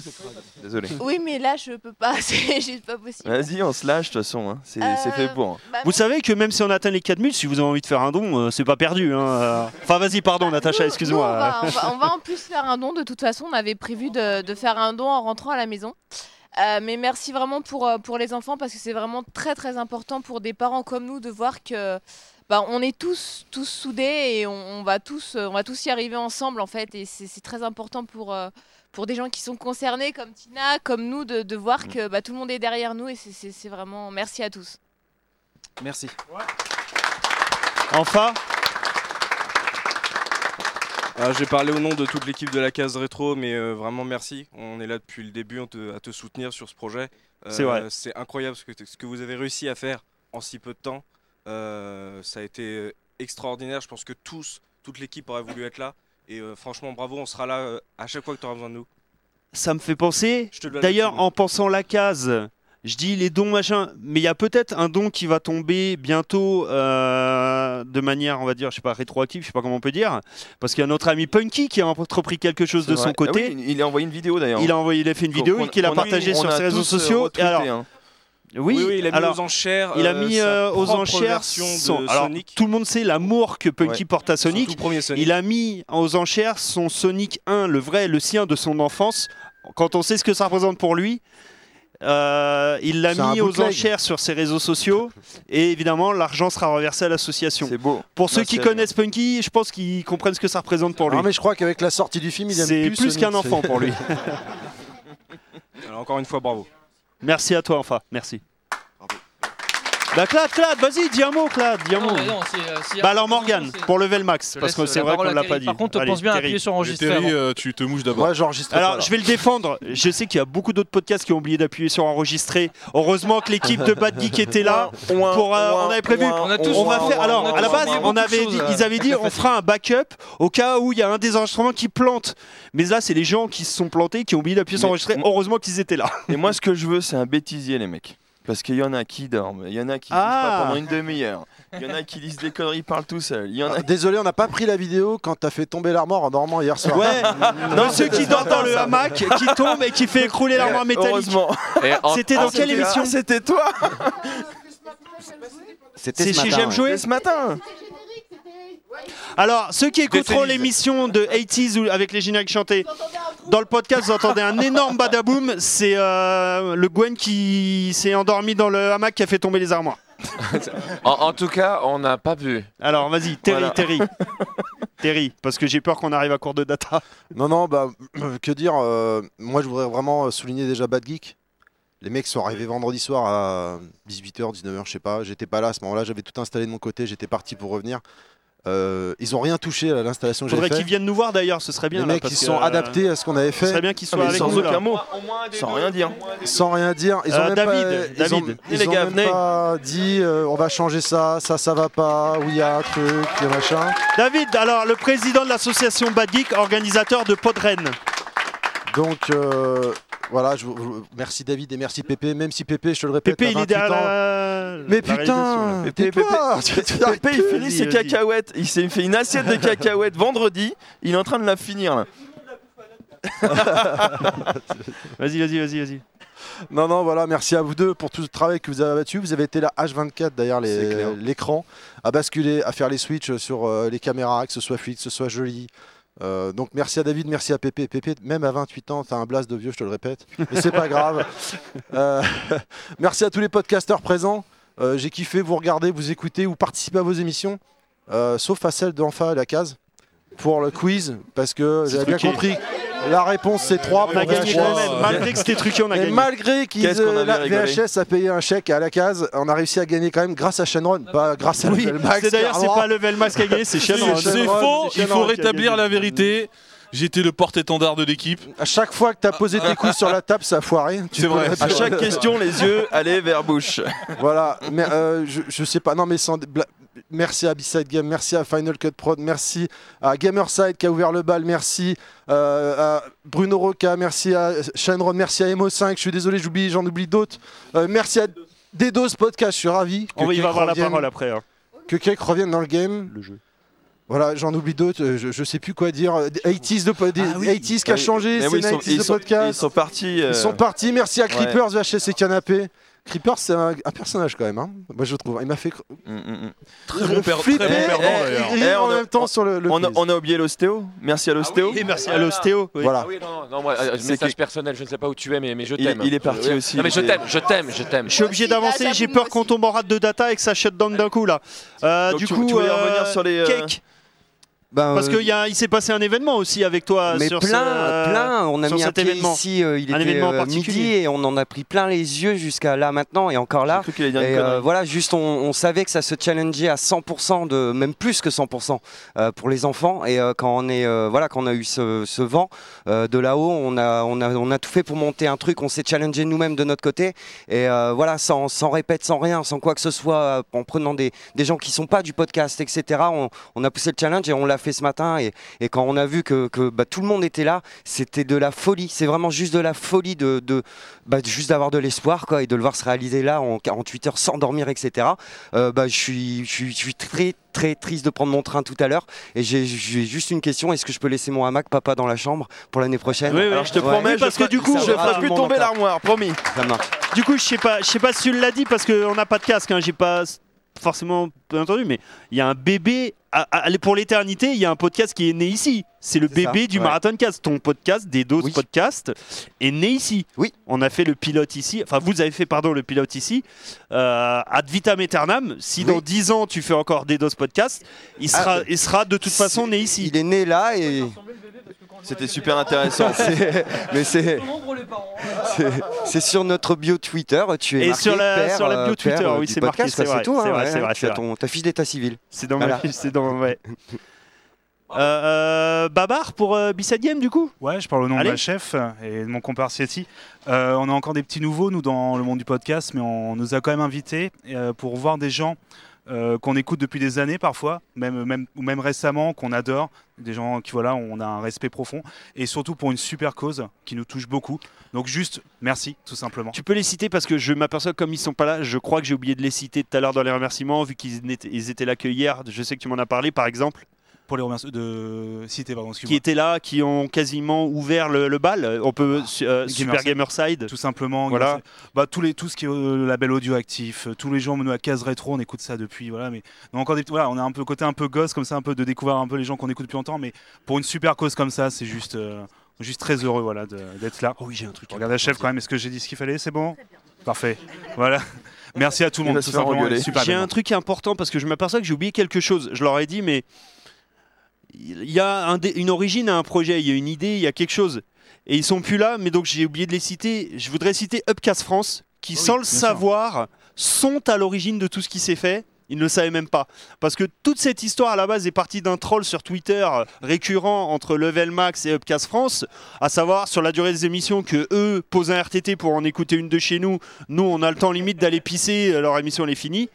Désolé. Oui, mais là, je peux pas. C'est juste pas possible. Vas-y, on se lâche de toute façon. hein. C'est c'est Euh, fait pour. hein. bah, Vous savez que même si on atteint les 4000, si vous avez envie de faire un don, euh, c'est pas perdu. hein, euh. Enfin, vas-y, pardon, Natacha, nous- excuse-moi. on, va, on va- on va en plus faire un don. De toute façon, on avait prévu de, de faire un don en rentrant à la maison. Euh, mais merci vraiment pour, pour les enfants parce que c'est vraiment très très important pour des parents comme nous de voir que bah, on est tous, tous soudés et on, on va tous, euh, on va tous y arriver ensemble en fait. Et c'est très important pour, euh, pour des gens qui sont concernés comme Tina, comme nous, de, de voir que bah, tout le monde est derrière nous et c'est- vraiment merci à tous. Merci. Enfin, Alors, j'ai parlé au nom de toute l'équipe de la case rétro, mais euh, vraiment merci. On est là depuis le début on te- à te soutenir sur ce projet. Euh, C'est vrai. C'est incroyable ce que, ce que vous avez réussi à faire en si peu de temps. Euh, ça a été euh, extraordinaire. Je pense que tous, toute l'équipe aurait voulu être là. Et euh, franchement, bravo, on sera là euh, à chaque fois que tu auras besoin de nous. ça me fait penser. D'ailleurs, en pensant la case, je dis les dons machin, mais il y a peut-être un don qui va tomber bientôt euh, de manière, on va dire, je sais pas, rétroactive, je sais pas comment on peut dire, parce qu'il y a notre ami Punky qui a entrepris quelque chose de son. Ah côté. oui, il a envoyé une vidéo d'ailleurs. Il a envoyé, il a fait une vidéo et qu'il a qu'on partagée on sur a ses réseaux sociaux. Et retweeté, alors, hein. Oui, Oui, oui, il a mis alors, aux enchères. il a euh, mis sa euh, aux propre enchères version son- de alors, Sonic. tout le monde sait l'amour que Punky Ouais. porte à Son Sonic. tout premier Sonic. Il a mis aux enchères son Sonic 1, le vrai, le sien de son enfance. Quand on sait ce que ça représente pour lui, euh, il l'a C'est mis aux enchères sur ses réseaux sociaux. Et évidemment, l'argent sera reversé à l'association. C'est beau. Pour ceux Merci qui connaissent Punky, je pense qu'ils comprennent ce que ça représente pour lui. Non, mais je crois qu'avec la sortie du film, il aime C'est plus plus Sonic, qu'un c'est- enfant pour lui. Alors, encore une fois, bravo. Merci à toi, enfin. Merci. Bah, Clad, Clad, vas-y, dis un mot, Clad, dis un mot. mais non, c'est, euh, Bah, alors, Morgane, pour lever le max, parce que c'est la vrai qu'on l'a pas dit. Par contre, Allez, pense bien à appuyer sur enregistrer. Terry, euh, tu te mouches d'abord. Ouais, j'enregistre Alors, pas. je vais le défendre. Je sais qu'il y a beaucoup d'autres podcasts qui ont oublié d'appuyer sur enregistrer. Heureusement que l'équipe de Bad Geek était là. Pour, euh, on avait prévu. On a tous- On va faire. Alors, on a à la base, on avait dit, euh, ils avaient dit, on fera un backup au cas où il y a un des enregistrements qui plante. Mais là, c'est les gens qui se sont plantés, qui ont oublié d'appuyer sur enregistrer. Heureusement qu'ils étaient là. Et moi, ce que je veux, c'est un bêtisier, les mecs. Parce qu'il y en a qui dorment, il y en a qui Ah. pas pendant une demi-heure, il y en a qui disent des conneries, parlent tout y en a Ah, Désolé, on n'a pas pris la vidéo quand t'as fait tomber l'armoire en dormant hier soir. Ouais. Non, ceux qui dorment dans le hamac, qui tombent et qui fait écrouler l'armoire métallique. C'était dans en- quelle émission ah, C'était toi C'était chez J'aime jouer C'était ce matin Alors, ceux qui écouteront l'émission de 80s ou avec les génériques chantés, dans le podcast, vous entendez un énorme badaboom. C'est euh, le Gwen qui s'est endormi dans le hamac qui a fait tomber les armoires. En, en tout cas, on n'a pas pu. Alors, vas-y, Terry, Voilà. Terry. Terry, parce que j'ai peur qu'on arrive à court de data. Non, non, bah, que dire euh, Moi, je voudrais vraiment souligner déjà Bad Geek. Les mecs sont arrivés vendredi soir à 18h, 19h, je sais pas. J'étais pas là à ce moment-là, j'avais tout installé de mon côté, j'étais parti pour revenir. Euh, ils ont rien touché à l'installation que Faudrait j'avais qu'ils fait. viennent nous voir d'ailleurs, ce serait bien. Les là, mecs, parce ils sont euh, adaptés à ce qu'on avait Ce fait. serait bien qu'ils Ah, soient avec Sans nous. là. aucun mot, sans rien dire. Sans rien dire. Ils ont Euh, même David, pas, ils David. ont, Venez, ils les ont gars, même venez. pas dit euh, on va changer ça, ça, ça va pas, oui, il y a un truc, a machin. David, alors le président de l'association Bad Geek, organisateur de Podren. Donc euh, voilà, je, merci David et merci Pépé. Même si Pépé, je te le répète, Pépé, il est 28 derrière la... Mais la putain, Pépé, il finit ses cacahuètes. Il s'est fait une assiette de cacahuètes vendredi. Il est en train de la finir là. Vas-y, vas-y, vas-y, vas-y. Non, non, voilà, merci à vous deux pour tout le travail que vous avez abattu. Vous avez été là H24 derrière l'écran, à basculer, à faire les switches sur euh, les caméras, que ce soit fluide, que ce soit joli. Euh, donc merci à David, merci à Pépé. Pépé, même à 28 ans, t'as un blast de vieux, je te le répète. Mais c'est pas grave. Euh, merci à tous les podcasteurs présents. Euh, J'ai kiffé vous regarder, vous écouter, vous participer à vos émissions. Sauf à celle d'Enfa la case pour le quiz, parce que j'avais bien compris. La réponse c'est 3 On a gagné quand même. Malgré que c'était truqué, on a et gagné. malgré qu'ils euh. VHS a payé un chèque à la case, on a réussi à gagner quand même grâce à Shenron, pas grâce à Oui, Level Max. c'est d'ailleurs, c'est pas Level Max qui a gagné, c'est Shenron. C'est faux, il faut rétablir la vérité. J'étais le porte-étendard de l'équipe. À chaque fois que tu as posé tes couilles sur la table, ça a foiré. C'est vrai. À chaque question, les yeux allaient vers bouche. Voilà, mais euh, je, je sais pas. Non, mais sans Merci à B-Side Game, merci à Final Cut Prod, merci à Gamerside qui a ouvert le bal, merci euh, à Bruno Roca, merci à Shenron, merci à Emo5. Je suis désolé, j'oublie, j'en oublie d'autres. Euh, merci à Dedos Podcast, je suis ravi. que On va, il Cake va avoir la revienne- parole après. hein. Que Cake revienne dans le game. Le jeu. Voilà, j'en oublie d'autres, euh, je, je sais plus quoi dire. Euh, des 80s, de, des Ah oui. 80s qui a changé, c'est oui, ils, sont, 90s ils de sont- podcast. ils sont partis. euh, Ils sont partis, merci à ouais. Creepers, VHS et Canapé. Creepers, c'est un, un personnage quand même, hein. moi je trouve. Il m'a fait Mm, mm, mm. Très bon, per- flipper très bon perdant et- Eh, en on a- même temps sur le, le On a, quiz. on a oublié l'ostéo. Merci à l'ostéo. Et merci à l'ostéo. oui. Voilà. Ah oui, non, non, moi, euh, C'est message que- personnel, je ne sais pas où tu es, mais, mais je t'aime. il est parti Oui. aussi, Non, mais je t'aime, je t'aime, je t'aime. Je suis obligé aussi, d'avancer, j'ai peur qu'on tombe en rate de data et que ça shut down d'un coup là. Euh, Donc du tu- coup, tu euh, revenir sur les, euh, Cake, Ben, parce euh, qu'il il s'est passé un événement aussi avec toi mais sur plein, ce- plein. On a mis un pied événement. ici, euh, il Un était événement euh, particulier. midi et on en a pris plein les yeux jusqu'à là maintenant et encore là. Et euh, voilà, juste on, on savait que ça se challengeait à 100%, de, même plus que 100% euh, pour les enfants. Et quand on est, voilà, quand on a eu ce, ce vent de là-haut, on a, on a, on a tout fait pour monter un truc. On s'est challengé nous-mêmes de notre côté. Et voilà, sans, sans répète, sans rien, sans quoi que ce soit, en prenant des, des gens qui sont pas du podcast, etc. On, on a poussé le challenge et on l'a fait ce matin. Et, et quand on a vu que, que, bah, tout le monde était là, c'était de la folie. C'est vraiment juste de la folie de, de bah, juste d'avoir de l'espoir quoi et de le voir se réaliser là en 48 heures sans dormir, etc. Euh, bah, je suis, je suis, je suis très très triste de prendre mon train tout à l'heure et j'ai juste une question est-ce que je peux laisser mon hamac papa dans la chambre pour l'année prochaine? Oui, oui. Alors je te Ouais. promets, Oui, parce que du coup, je ça ferai plus tomber l'armoire, promis. ça marche Du coup, je sais pas, je sais pas si tu l'as dit parce qu'on n'a pas de casque. Hein, J'ai pas forcément entendu, mais il y a un bébé pour l'éternité. Il y a un podcast qui est né ici. C'est le ça, bébé du ouais. Marathon Cast. Ton podcast, des doses Oui. podcast, est né ici. Oui. On a fait le pilote ici. Enfin, vous avez fait pardon le pilote ici. Euh, ad vitam aeternam. Si dans Oui. 10 ans tu fais encore des doses podcast, il sera, Ah, il sera de toute façon né ici. il est né là et C'était super intéressant. c'est- mais c'est c'est- sur notre bio Twitter tu es Et marqué sur la- père, sur la bio euh, père, Twitter, euh, oui, c'est marqué, c'est vrai, tout c'est hein, vrai, ouais, c'est vrai, tu as vrai. ton- ta fiche d'état civil C'est dans ma fiche, c'est dans ouais. Euh, euh, Babar pour euh, du coup? Ouais, je parle au nom Allez. de ma chef et de mon compère Sieti. Euh, on a encore des petits nouveaux, nous, dans le monde du podcast, mais on nous a quand même invités euh, pour voir des gens euh, qu'on écoute depuis des années parfois, même, même, ou même récemment, qu'on adore, des gens qui, voilà, on a un respect profond, et surtout pour une super cause qui nous touche beaucoup. Donc juste, merci, tout simplement. Tu peux les citer parce que je m'aperçois que comme ils sont pas là, je crois que j'ai oublié de les citer tout à l'heure dans les remerciements vu qu'ils ils étaient là que hier. Je sais que tu m'en as parlé par exemple, Pour les remercier de citer, pardon, qui étaient là, qui ont quasiment ouvert le, le bal. On peut euh, Super Gamerside. Tout simplement. Voilà. Bah, tous les, tout ce qui est euh, le label audio actif, euh, tous les gens nous à case rétro, on écoute ça depuis. Voilà, mais on a encore des, voilà, on a un peu côté un peu gosse comme ça, un peu de découvrir un peu les gens qu'on écoute depuis longtemps, mais pour une super cause comme ça, c'est juste, euh, juste très heureux voilà, d'être là. Oh oui, j'ai un truc. Regarde la chef quand même, est-ce que j'ai dit ce qu'il fallait? C'est bon? Parfait. Voilà. Merci à tout le monde. J'ai un truc important parce que je m'aperçois que j'ai oublié quelque chose. Je leur ai dit, mais il y a un une origine à un projet, il y a une idée, il y a quelque chose. Et ils sont plus là, mais donc j'ai oublié de les citer. Je voudrais citer Upcast France, qui Ah oui, sans le sûr. savoir sont à l'origine de tout ce qui s'est fait. Ils ne le savaient même pas. Parce que toute cette histoire à la base est partie d'un troll sur Twitter récurrent entre Level Max et Upcast France, à savoir sur la durée des émissions que eux posent un RTT pour en écouter une de chez nous. Nous, on a le temps limite d'aller pisser, euh, leur émission elle est finie.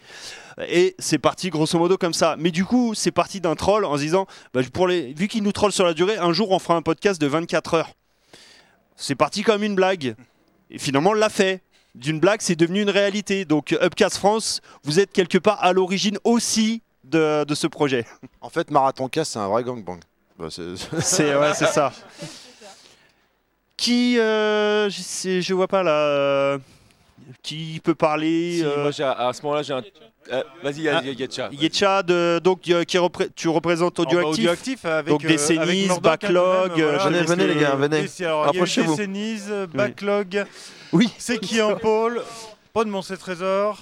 Et c'est parti grosso modo comme ça. Mais du coup, c'est parti d'un troll en se disant, bah, pour les... vu qu'ils nous trollent sur la durée, un jour on fera un podcast de 24 heures. C'est parti comme une blague. Et finalement, on l'a fait. d'une blague, c'est devenu une réalité. Donc Upcast France, vous êtes quelque part à l'origine aussi de, de ce projet. En fait, Marathon Cast, c'est un vrai gangbang. Bah, c'est ouais, ça. Qui, euh, je, je vois pas là, euh, qui peut parler Si, euh, moi, à ce moment-là, j'ai un. euh, Vas-y, Ah, Yetcha. Yetcha, de, donc euh, qui repré- tu représentes Oh, bah, Audioactif, Audioactif avec, donc euh, des avec hein, Backlog. voilà. je Venez, venez, les gars, venez. des- alors, Il y a eu Rapprochez-vous. Décennies, Backlog, Oui. c'est qui en pôle? Pas de et Trésor.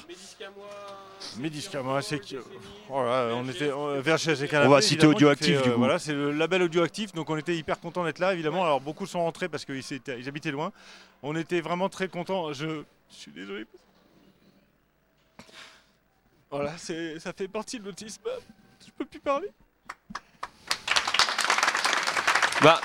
À moi, c'est qui oh là, on était euh, VHS et Canapé, On va citer Audioactif, du euh, coup. Voilà, c'est le label Audioactif, donc on était hyper content d'être là, évidemment. Alors beaucoup sont rentrés parce qu'ils ils habitaient loin. On était vraiment très contents. Je, je suis désolé. Voilà, c'est, ça fait partie de l'autisme. Je peux plus parler. Bah,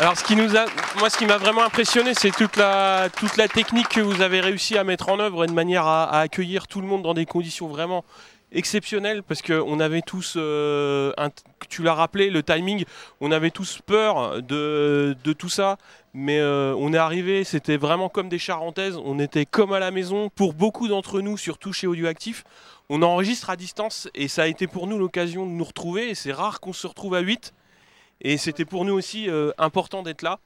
alors ce qui nous a, moi ce qui m'a vraiment impressionné, c'est toute la, technique que vous avez réussi à mettre en œuvre et de manière à, accueillir tout le monde dans des conditions vraiment exceptionnelles parce qu'on avait tous, euh, tu l'as rappelé, le timing, on avait tous peur de, de tout ça, mais euh, on est arrivé, c'était vraiment comme des charentaises, on était comme à la maison. Pour beaucoup d'entre nous, surtout chez Audioactif, on enregistre à distance et ça a été pour nous l'occasion de nous retrouver et c'est rare qu'on se retrouve à 8. Et c'était pour nous aussi euh, important d'être là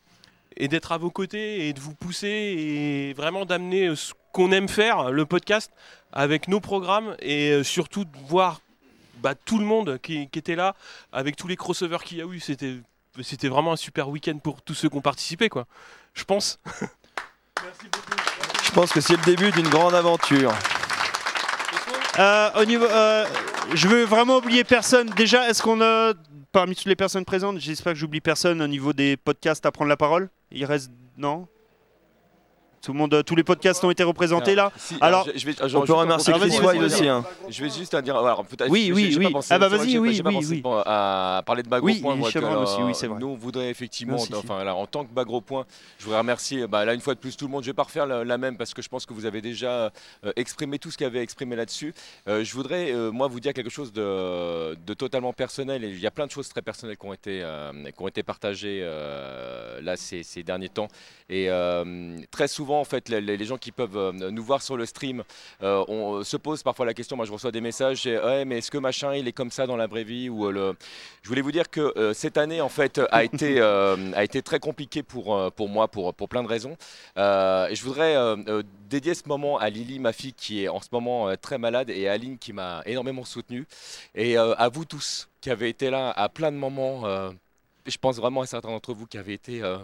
et d'être à vos côtés et de vous pousser et vraiment d'amener euh, ce qu'on aime faire, le podcast, avec nos programmes et euh, surtout de voir bah, tout le monde qui, qui était là avec tous les crossovers qu'il y a eu. C'était, c'était vraiment un super week-end pour tous ceux qui ont participé, quoi. Je pense. Je pense que c'est le début d'une grande aventure. Euh, au niveau, euh, je veux vraiment oublier personne. Déjà, est-ce qu'on a parmi toutes les personnes présentes, j'espère que j'oublie personne au niveau des podcasts à prendre la parole. Il reste non? Tout le monde, tous les podcasts ont été représentés là. Si, alors, je- je vais- on peut remercier pour- Chris vas-y, aussi, hein. Je vais juste à dire. Alors, Oui, oui, j'ai pas oui. pensé- Ah bah vas-y, oui, pas oui, oui. pour- à parler de Bagro Oui, Point. moi, aussi, euh, oui, c'est vrai. Nous, on voudrait effectivement, Non, si, si. enfin, là, en tant que Bagro Point, je voudrais remercier bah, là une fois de plus tout le monde. Je vais pas refaire la, la même parce que je pense que vous avez déjà euh, exprimé tout ce qu'il y avait exprimé là-dessus. Euh, je voudrais, euh, moi, vous dire quelque chose de, de totalement personnel. Et il y a plein de choses très personnelles qui ont été, euh, qui ont été partagées euh, là ces, ces derniers temps. Et euh, très souvent, en fait, les, les gens qui peuvent euh, nous voir sur le stream, euh, on se pose parfois la question. Moi, je reçois des messages. ouais, mais est-ce que machin, il est comme ça dans la vraie vie? Ou euh, le... Je voulais vous dire que euh, cette année, en fait, a été, euh, a été très compliquée pour, euh, pour moi, pour, pour plein de raisons. Euh, et je voudrais euh, euh, dédier ce moment à Lily, ma fille, qui est en ce moment euh, très malade, et à Aline, qui m'a énormément soutenu. Et euh, à vous tous, qui avez été là à plein de moments. euh, je pense vraiment à certains d'entre vous qui avaient été euh,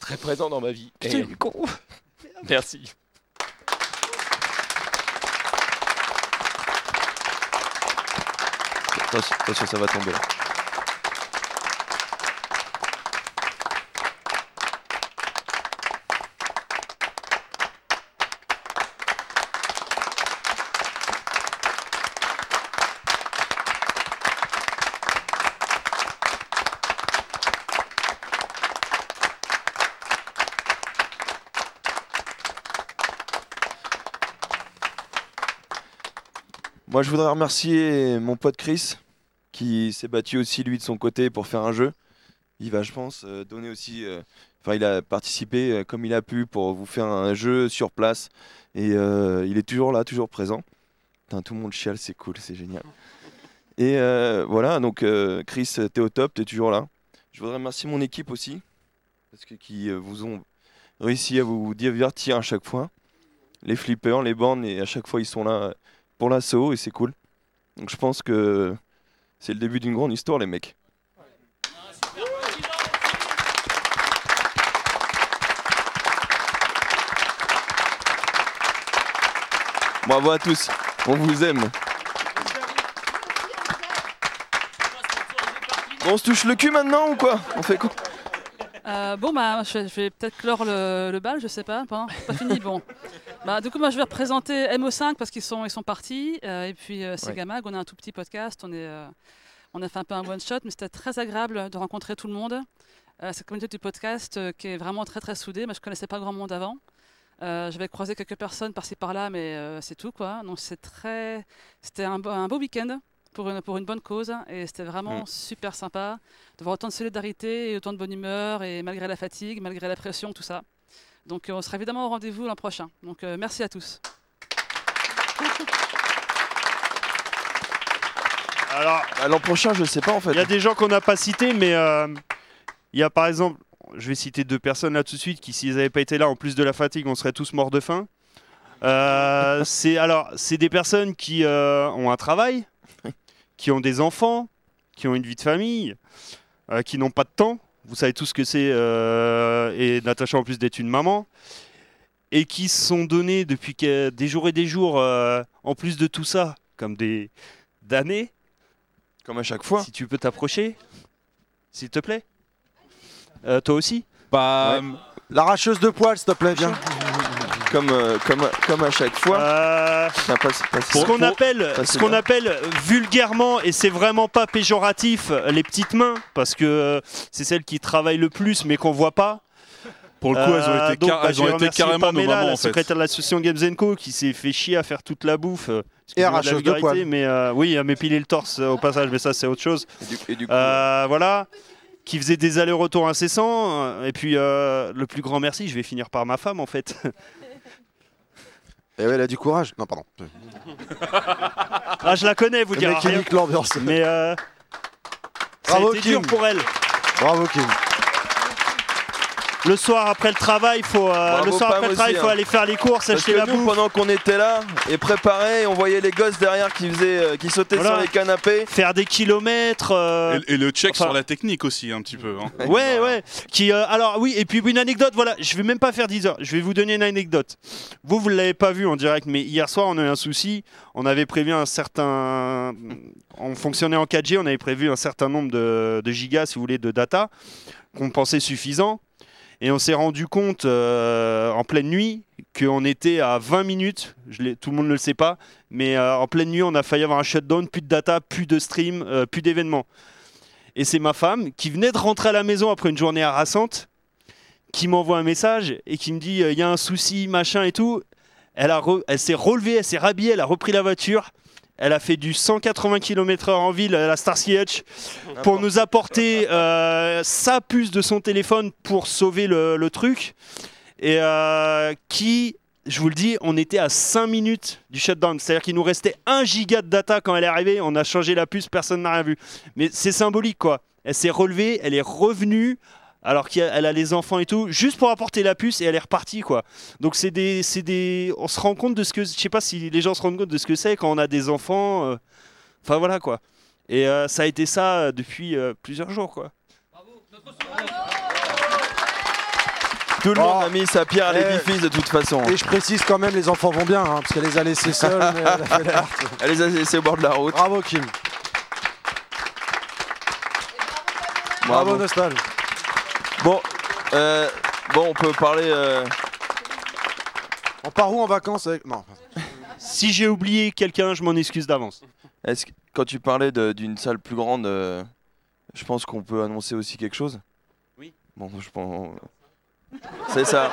très présents dans ma vie. Et- Merci. Attention, ça va tomber Moi, je voudrais remercier mon pote Chris, qui s'est battu aussi lui de son côté pour faire un jeu. Il va, je pense, euh, donner aussi. euh, Enfin, il a participé euh, comme il a pu pour vous faire un jeu sur place. Et il est toujours là, toujours présent. Putain, tout le monde chiale, c'est cool, c'est génial. Et voilà, donc Chris, t'es au top, t'es toujours là. Je voudrais remercier mon équipe aussi, parce que qui vous ont réussi à vous divertir à chaque fois. Les flippers, les bornes, et à chaque fois ils sont là pour l'assaut et c'est cool. Donc je pense que c'est le début d'une grande histoire, les mecs. Bravo à tous, on vous aime. On se touche le cul maintenant ou quoi? On fait quoi? Euh, bon, bah, je vais, je vais peut-être clore le, le bal, je sais pas. Pas, pas fini, bon. Bah, du coup, moi, je vais représenter MO5 parce qu'ils sont, ils sont partis. euh, et puis, euh, Segamag, on a un tout petit podcast. On, est, euh, on a fait un peu un one-shot, mais c'était très agréable de rencontrer tout le monde. Cette communauté du podcast qui est vraiment très, très soudée. Moi, je connaissais pas grand monde avant. J'avais croisé quelques personnes par-ci par-là, mais c'est tout, quoi. Donc, c'est très... C'était un, un beau week-end pour une, pour une bonne cause. Et c'était vraiment Mm. super sympa de voir autant de solidarité et autant de bonne humeur, et malgré la fatigue, malgré la pression, tout ça. Donc euh, on sera évidemment au rendez-vous l'an prochain. Donc euh, merci à tous. Alors, Bah, L'an prochain, je sais pas en fait. Il y a des gens qu'on n'a pas cités, mais euh, il y a par exemple, je vais citer deux personnes là tout de suite qui, s'ils n'avaient pas été là, en plus de la fatigue, on serait tous morts de faim. Euh, c'est alors, c'est des personnes qui euh, ont un travail, qui ont des enfants, qui ont une vie de famille, euh, qui n'ont pas de temps. Vous savez tout ce que c'est, euh, et Natacha en plus d'être une maman, et qui se sont donnés depuis que- des jours et des jours, euh, en plus de tout ça, comme des d'années. Comme à chaque fois. Si tu peux t'approcher, s'il te plaît. Euh, toi aussi Bah, L'arracheuse de poils, s'il te plaît, viens. Comme, euh, comme, comme à chaque fois. Passe- Ce qu'on appelle, ce qu'on appelle vulgairement, et c'est vraiment pas péjoratif, les petites mains, parce que euh, c'est celles qui travaillent le plus, mais qu'on voit pas. Pour le coup, elles ont été donc, car- bah, elles ont été carrément nos Pamela, mamans, la en fait. secrétaire de l'association Games Co, qui s'est fait chier à faire toute la bouffe. euh, la arracheuse de poils. Mais euh, oui, à m'épiler le torse euh, au passage, mais ça c'est autre chose. Euh, voilà, qui faisait des allers-retours incessants. euh, Et puis euh, le plus grand merci, je vais finir par ma femme en fait. Et ouais, elle a du courage. Non, pardon. Ah, je la connais, vous Le direz mec qui rien. nique l'ambiance. Mais euh, ça a Bravo, été dur pour elle. Bravo, Kim. Le soir après le travail, faut euh, Bravo, le soir Pam après le aussi, travail, faut hein. aller faire les courses, Parce acheter que la nous, bouffe. pendant qu'on était là et préparés, on voyait les gosses derrière qui faisaient, euh, qui sautaient Voilà. sur les canapés. Faire des kilomètres. euh, Et, et le check enfin- sur la technique aussi, un petit peu. hein. Ouais, ouais. Qui, euh, alors oui, et puis une anecdote, voilà, je vais même pas faire 10 heures, je vais vous donner une anecdote. Vous, vous l'avez pas vu en direct, mais hier soir, on a eu un souci. On avait prévu un certain. On fonctionnait en 4G, on avait prévu un certain nombre de, de gigas, si vous voulez, de data, qu'on pensait suffisant. Et on s'est rendu compte euh, en pleine nuit qu'on était à 20 minutes, tout le monde ne le sait pas, mais euh, en pleine nuit, on a failli avoir un shutdown, plus de data, plus de stream, euh, plus d'événements. Et c'est ma femme qui venait de rentrer à la maison après une journée harassante, qui m'envoie un message et qui me dit il y a un souci, machin et tout. Elle, a elle s'est relevée, elle s'est rhabillée, elle a repris la voiture. Elle a fait du 180 km/h en ville la Starsky Hutch pour nous apporter euh, sa puce de son téléphone pour sauver le, le truc. Et euh, qui, je vous le dis, on était à 5 minutes du shutdown. C'est-à-dire qu'il nous restait 1 giga de data quand elle est arrivée. On a changé la puce, personne n'a rien vu. Mais c'est symbolique, quoi. Elle s'est relevée, elle est revenue alors qu'elle a les enfants et tout, juste pour apporter la puce et elle est repartie quoi. Donc c'est des, c'est des, on se rend compte de ce que, je sais pas si les gens se rendent compte de ce que c'est quand on a des enfants. euh, Enfin voilà quoi. Et euh, ça a été ça euh, depuis euh, plusieurs jours quoi. Tout le monde a mis sa pierre à Eh. l'édifice de toute façon. Et je précise quand même, les enfants vont bien, hein, parce qu'elle les a laissés seuls. elle a les a laissés au bord de la route. Bravo, Kim. Bravo, Nostal. Bon, euh, bon, on peut parler. euh, On part où en vacances avec... Non. Si j'ai oublié quelqu'un, je m'en excuse d'avance. Est-ce que quand tu parlais de- d'une salle plus grande, euh, je pense qu'on peut annoncer aussi quelque chose? Oui. Bon, je pense. C'est ça.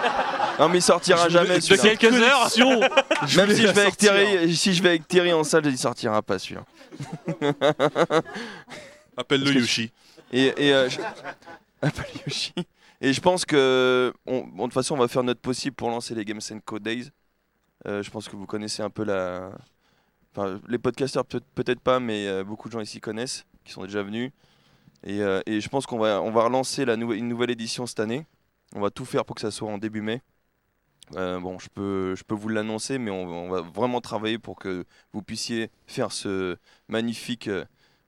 Non, mais il sortira Je jamais. voulais- celui-là. de quelques heures. Même si je vais avec. Thierry, si je vais avec Thierry en salle, il sortira pas celui-là. Appelle-le Yoshi. Et, et, euh, je- Et je pense que de toute façon, on va faire notre possible pour lancer les Games Co Days. Euh, je pense que vous connaissez un peu la. Les podcasteurs peut- peut-être pas, mais euh, beaucoup de gens ici connaissent, qui sont déjà venus. Et, euh, je pense qu'on va, relancer une nouvelle édition cette année. On va tout faire pour que ça soit en début mai. Bon, je peux, vous l'annoncer, mais on va vraiment travailler pour que vous puissiez faire ce magnifique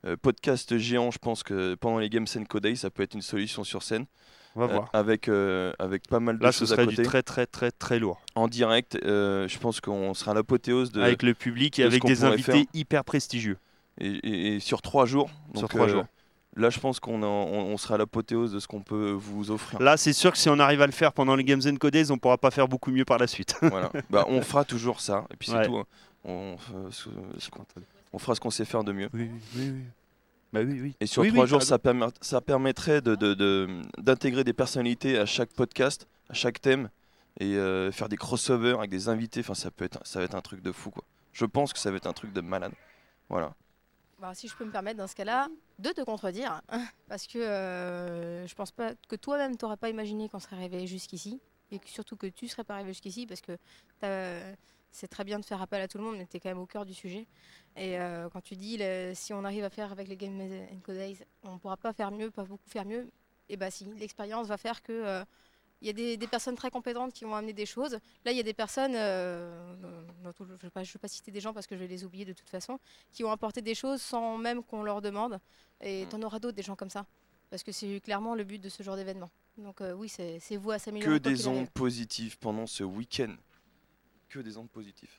euh, podcast géant. Je pense que pendant les Games Co Days, ça peut être une solution sur scène. On va Euh, voir. avec, euh, avec pas mal de Là, ce choses à serait côté. du très très très très lourd. En direct, je pense qu'on sera à l'apothéose de. Avec le public et de ce avec des invités faire. hyper prestigieux. Et, et- et sur trois jours. Sur trois jours. Là, je pense qu'on on, on sera à l'apothéose de ce qu'on peut vous offrir. Là, c'est sûr que si on arrive à le faire pendant les Games and Codes, on pourra pas faire beaucoup mieux par la suite. voilà. Bah, on fera toujours ça. Et puis c'est Ouais. tout. hein. On, ce- ce on fera ce qu'on sait faire de mieux. Oui, oui, oui. Bah oui, oui. Et sur Oui, trois oui, jours, ça, permet- ça permettrait de- de- de- d'intégrer des personnalités à chaque podcast, à chaque thème, et euh, faire des crossovers avec des invités. Enfin, ça peut être, ça va être un truc de fou, quoi. Je pense que ça va être un truc de malade. Voilà. Bah, si je peux me permettre dans ce cas-là de te contredire, parce que euh, je pense pas que toi-même t'aurais pas imaginé qu'on serait arrivé jusqu'ici. et que- surtout que tu serais pas arrivé jusqu'ici parce que c'est très bien de faire appel à tout le monde, mais tu es quand même au cœur du sujet. Et euh, quand tu dis le- si on arrive à faire avec les Game Co Days, on pourra pas faire mieux, pas beaucoup faire mieux, et bah si, l'expérience va faire que euh, il y a des, des personnes très compétentes qui vont amener des choses. Là, il y a des personnes, euh, dans tout- je ne vais, pas- je vais pas citer des gens parce que je vais les oublier de toute façon, qui ont apporté des choses sans même qu'on leur demande. Et tu en auras d'autres, des gens comme ça. Parce que c'est clairement le but de ce genre d'événement. Donc euh, oui, c'est vous à s'améliorer. Que des ondes positives pendant ce week-end. Que des ondes positives.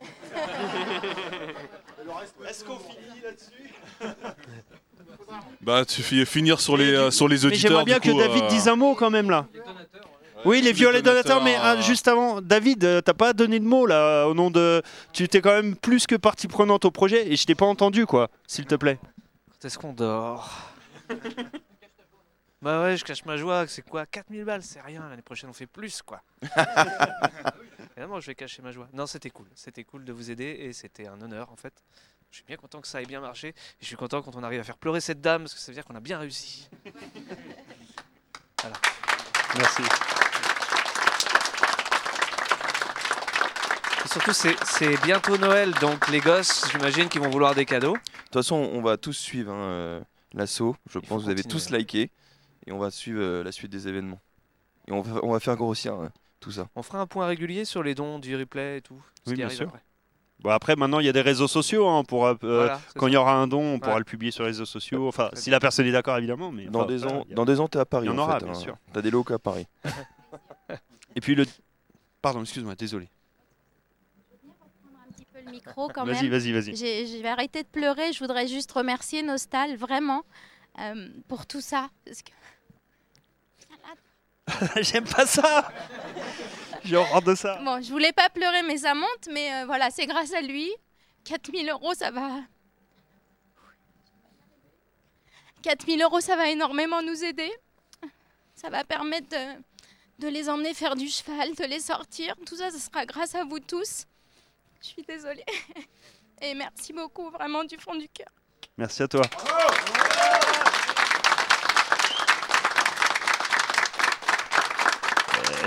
Est-ce qu'on finit là-dessus Bah, tu fais finir sur les, euh, sur les Mais auditeurs. j'aimerais bien du que David euh, dise un mot quand même là. Oui, les violets donateurs, mais ah, juste avant, David, euh, t'as pas donné de mot là au nom de. Tu étais quand même plus que partie prenante au projet et je t'ai pas entendu quoi, s'il te plaît. Quand est-ce qu'on dort? Bah ouais, je cache ma joie, c'est quoi? 4000 balles, c'est rien, l'année prochaine on fait plus quoi. Évidemment, je vais cacher ma joie. Non, c'était cool, c'était cool de vous aider et c'était un honneur en fait. Je suis bien content que ça ait bien marché et je suis content quand on arrive à faire pleurer cette dame parce que ça veut dire qu'on a bien réussi. Voilà. Merci. Et surtout, c'est- bientôt Noël, donc les gosses, j'imagine qu'ils vont vouloir des cadeaux. De toute façon, on va tous suivre hein, euh, l'assaut. Je pense que vous avez tous hein. liké. Et on va suivre euh, la suite des événements. Et on va, on va faire grossir euh, tout ça. On fera un point régulier sur les dons du replay et tout. ce Oui, qui bien arrive sûr. après. Bon après maintenant il y a des réseaux sociaux hein, pour euh, Voilà, quand il y aura un don on pourra Ouais. le publier sur les réseaux sociaux enfin si la personne est d'accord évidemment mais Dans enfin, voilà, ans, a- dans deux ans, t'es à Paris. il y en en aura fait, bien hein. sûr T'as des locaux à Paris. et puis le pardon excuse-moi désolé peu le micro quand Vas-y, même. vas-y, vas-y. J'ai- Je vais arrêter de pleurer. Je voudrais juste remercier Nostal, vraiment, euh, pour tout ça. Parce que... j'aime pas ça j'ai horreur de ça Bon, je voulais pas pleurer, mais ça monte. Mais euh, voilà, c'est grâce à lui. 4000 euros, ça va. 4000 euros, ça va énormément nous aider. Ça va permettre de, de les emmener faire du cheval, de les sortir. Tout ça, ce sera grâce à vous tous. Je suis désolée. Et merci beaucoup, vraiment, du fond du cœur. merci à toi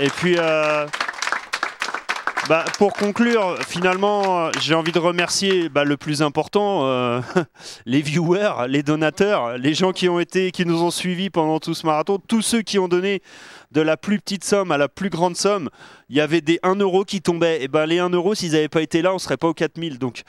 Et puis, euh, bah, pour conclure, finalement, j'ai envie de remercier bah, le plus important, euh, les viewers, les donateurs, les gens qui ont été, qui nous ont suivis pendant tout ce marathon, tous ceux qui ont donné de la plus petite somme à la plus grande somme. Il y avait des 1 euro qui tombaient. Et ben les 1 euro, s'ils n'avaient pas été là, on serait pas aux 4000. Donc.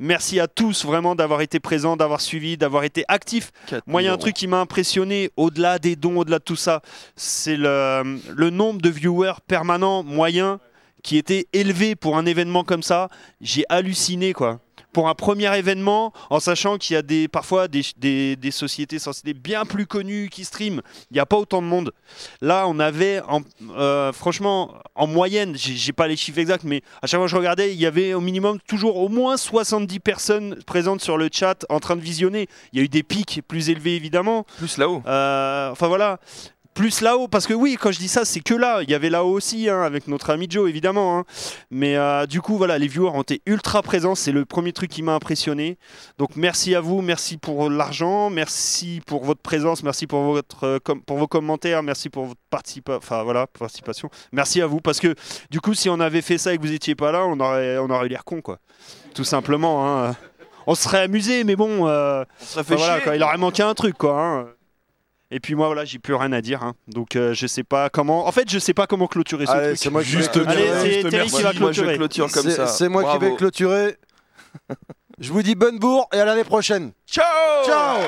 Merci à tous vraiment d'avoir été présents, d'avoir suivi, d'avoir été actifs. Moi, il y a un truc qui m'a impressionné au-delà des dons, au-delà de tout ça, c'est le, le nombre de viewers permanents moyens qui était élevé pour un événement comme ça. J'ai halluciné quoi. Pour un premier événement, en sachant qu'il y a des, parfois des, des, des sociétés censées bien plus connues qui streament, il n'y a pas autant de monde. Là, on avait, en- euh, franchement, en moyenne, j'ai pas les chiffres exacts, mais à chaque fois que je regardais, il y avait au minimum toujours au moins 70 personnes présentes sur le chat en train de visionner. Il y a eu des pics plus élevés évidemment. Plus là-haut. enfin voilà. Plus là-haut, parce que oui, quand je dis ça, c'est que là. Il y avait là-haut aussi, hein, avec notre ami Joe, évidemment. hein. Mais euh, du coup, voilà, les viewers ont été ultra présents. C'est le premier truc qui m'a impressionné. Donc merci à vous, merci pour l'argent, merci pour votre présence, merci pour, votre, euh, com- pour vos commentaires, merci pour votre participa- enfin, voilà, participation. Merci à vous, parce que du coup, si on avait fait ça et que vous étiez pas là, on aurait, on aurait eu l'air con, quoi. Tout simplement. hein. On se serait amusé, mais bon, euh, serait enfin, fait voilà, quoi, il aurait manqué un truc, quoi. Et puis moi voilà, j'ai plus rien à dire. hein. Donc euh, je sais pas comment. En fait, je sais pas comment clôturer ce Allez, truc. c'est moi qui Juste vais clôturer. Allez, c'est Juste Terry merci. qui va Moi, je clôturer. clôture comme C'est- ça. C'est moi qui vais clôturer. Je vous dis bonne bourre et à l'année prochaine. Ciao Ciao